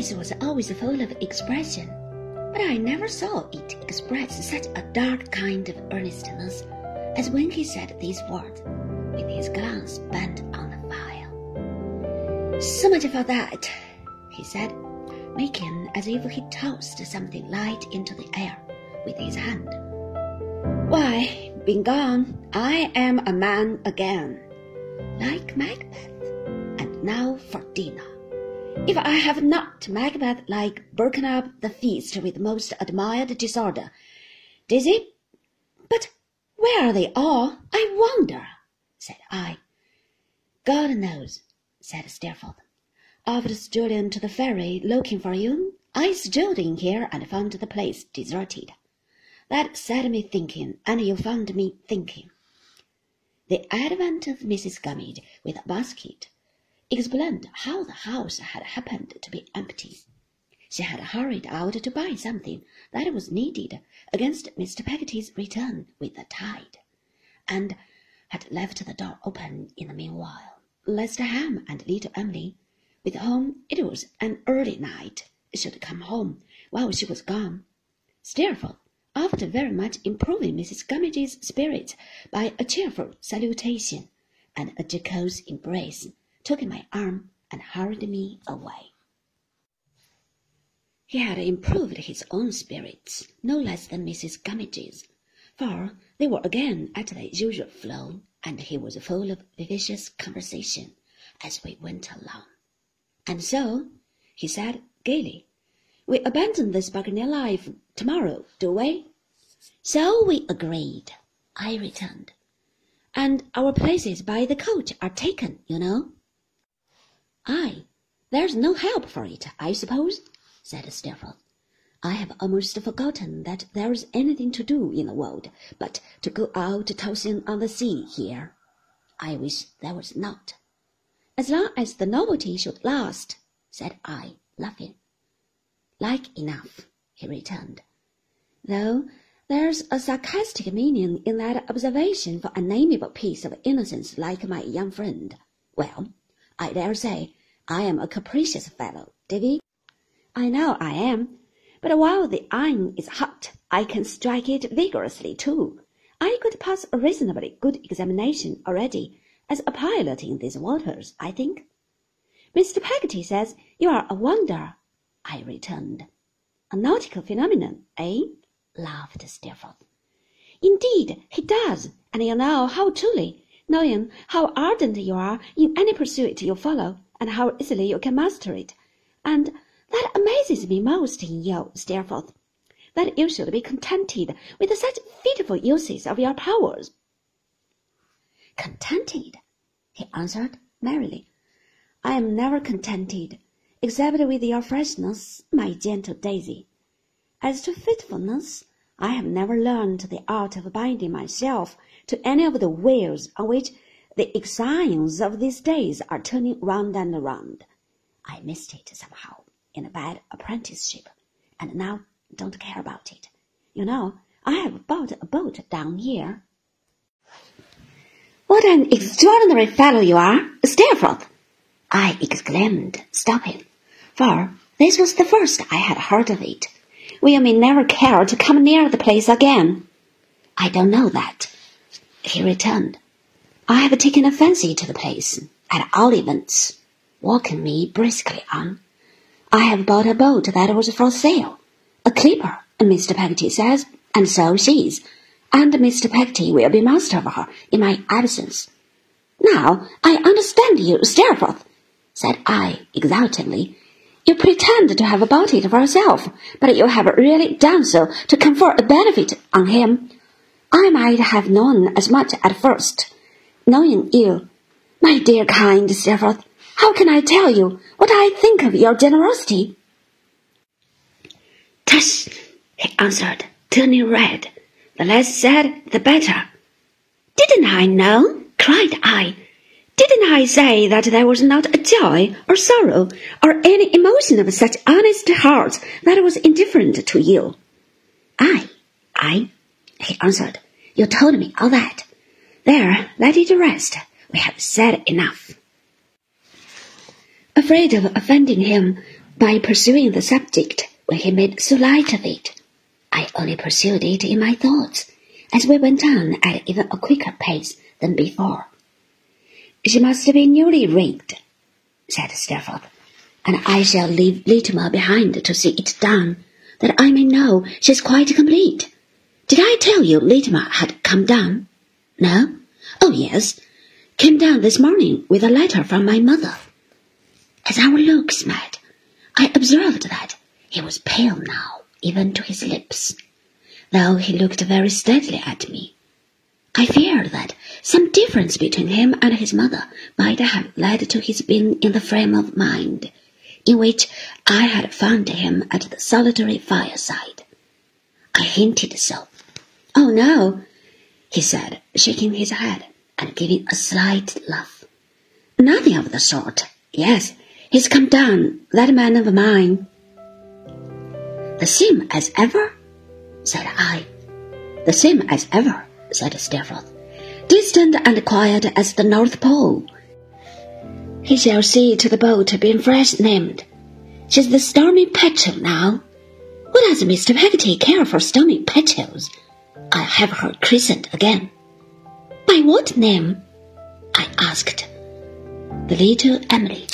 face was always full of expression, but I never saw it express such a dark kind of earnestness as when he said these words, with his glance bent on the file. So much for that, he said, making as if he tossed something light into the air with his hand. Why, been gone, I am a man again, like Macbeth, and now for dinner. If I have not Macbeth like broken up the feast with most admired disorder, Daisy, but where are they all, I wonder? said I. God knows, said Steerforth. After strolling to the ferry looking for you, I strolled in here and found the place deserted. That set me thinking, and you found me thinking. The advent of Mrs. Gummidge with a basket explained how the house had happened to be empty. She had hurried out to buy something that was needed against Mr. Peggotty's return with the tide, and had left the door open in the meanwhile, lest Ham and little Emily, with whom it was an early night, should come home while she was gone. Steerforth, after very much improving Mrs. Gummidge's spirits by a cheerful salutation and a jocose embrace, took my arm and hurried me away. He had improved his own spirits no less than Mrs. Gummidge's, for they were again at their usual flow, and he was full of vivacious conversation as we went along. And so, he said gaily, we abandon this buccaneer life tomorrow, do we? So we agreed, I returned. And our places by the coach are taken, you know. Aye, there's no help for it, I suppose, said Steerforth. I have almost forgotten that there is anything to do in the world but to go out tossing on the sea here. I wish there was not. As long as the novelty should last, said I, laughing. Like enough, he returned, though there's a sarcastic meaning in that observation for an amiable piece of innocence like my young friend. Well, I dare say I am a capricious fellow, Davy. I know I am, but while the iron is hot, I can strike it vigorously too. I could pass a reasonably good examination already as a pilot in these waters, I think. Mr. Peggotty says you are a wonder, I returned. A nautical phenomenon, eh? laughed Steerforth. Indeed, he does, and you know how truly, knowing how ardent you are in any pursuit you follow, and how easily you can master it. And that amazes me most in you, Steerforth, that you should be contented with such fitful uses of your powers. Contented, he answered merrily. I am never contented, except with your freshness, my gentle Daisy. As to fitfulness, I have never learned the art of binding myself to any of the wheels on which the Ixions of these days are turning round and round. I missed it somehow in a bad apprenticeship, and now don't care about it. You know, I have bought a boat down here. What an extraordinary fellow you are, Steerforth! I exclaimed, stopping, for this was the first I had heard of it. We may never care to come near the place again. I don't know that, he returned. I have taken a fancy to the place, at all events, walking me briskly on. I have bought a boat that was for sale, a clipper, Mr. Peggotty says, and so she is, and Mr. Peggotty will be master of her in my absence. Now I understand you, Steerforth, said I exultingly, you pretend to have bought it for yourself, but you have really done so to confer a benefit on him. I might have known as much at first, knowing you. My dear kind Steerforth, how can I tell you what I think of your generosity? Tush, he answered, turning red. The less said, the better. Didn't I know? cried I. Didn't I say that there was not a joy or sorrow or any emotion of such honest heart that was indifferent to you? I, I, he answered. You told me all that. There, let it rest. We have said enough. Afraid of offending him, by pursuing the subject when he made so light of it. I only pursued it in my thoughts as we went on at even a quicker pace than before. She must be newly rigged, said Steerforth, and I shall leave Littimer behind to see it done, that I may know she's quite complete. Did I tell you Littimer had come down? No? Oh, yes. Came down this morning with a letter from my mother. As our looks met, I observed that he was pale now, even to his lips, though he looked very steadily at me. I feared that some difference between him and his mother might have led to his being in the frame of mind in which I had found him at the solitary fireside. I hinted so. Oh, no, he said, shaking his head and giving a slight laugh. Nothing of the sort. Yes, he's come down, that man of mine. The same as ever? said I. The same as ever, said Steerforth. Distant and quiet as the North Pole. He shall see to the boat being fresh named. She's the Stormy Petrel now. What does Mr. Peggotty care for Stormy Petrels? I'll have her christened again. By what name? I asked. The little Emily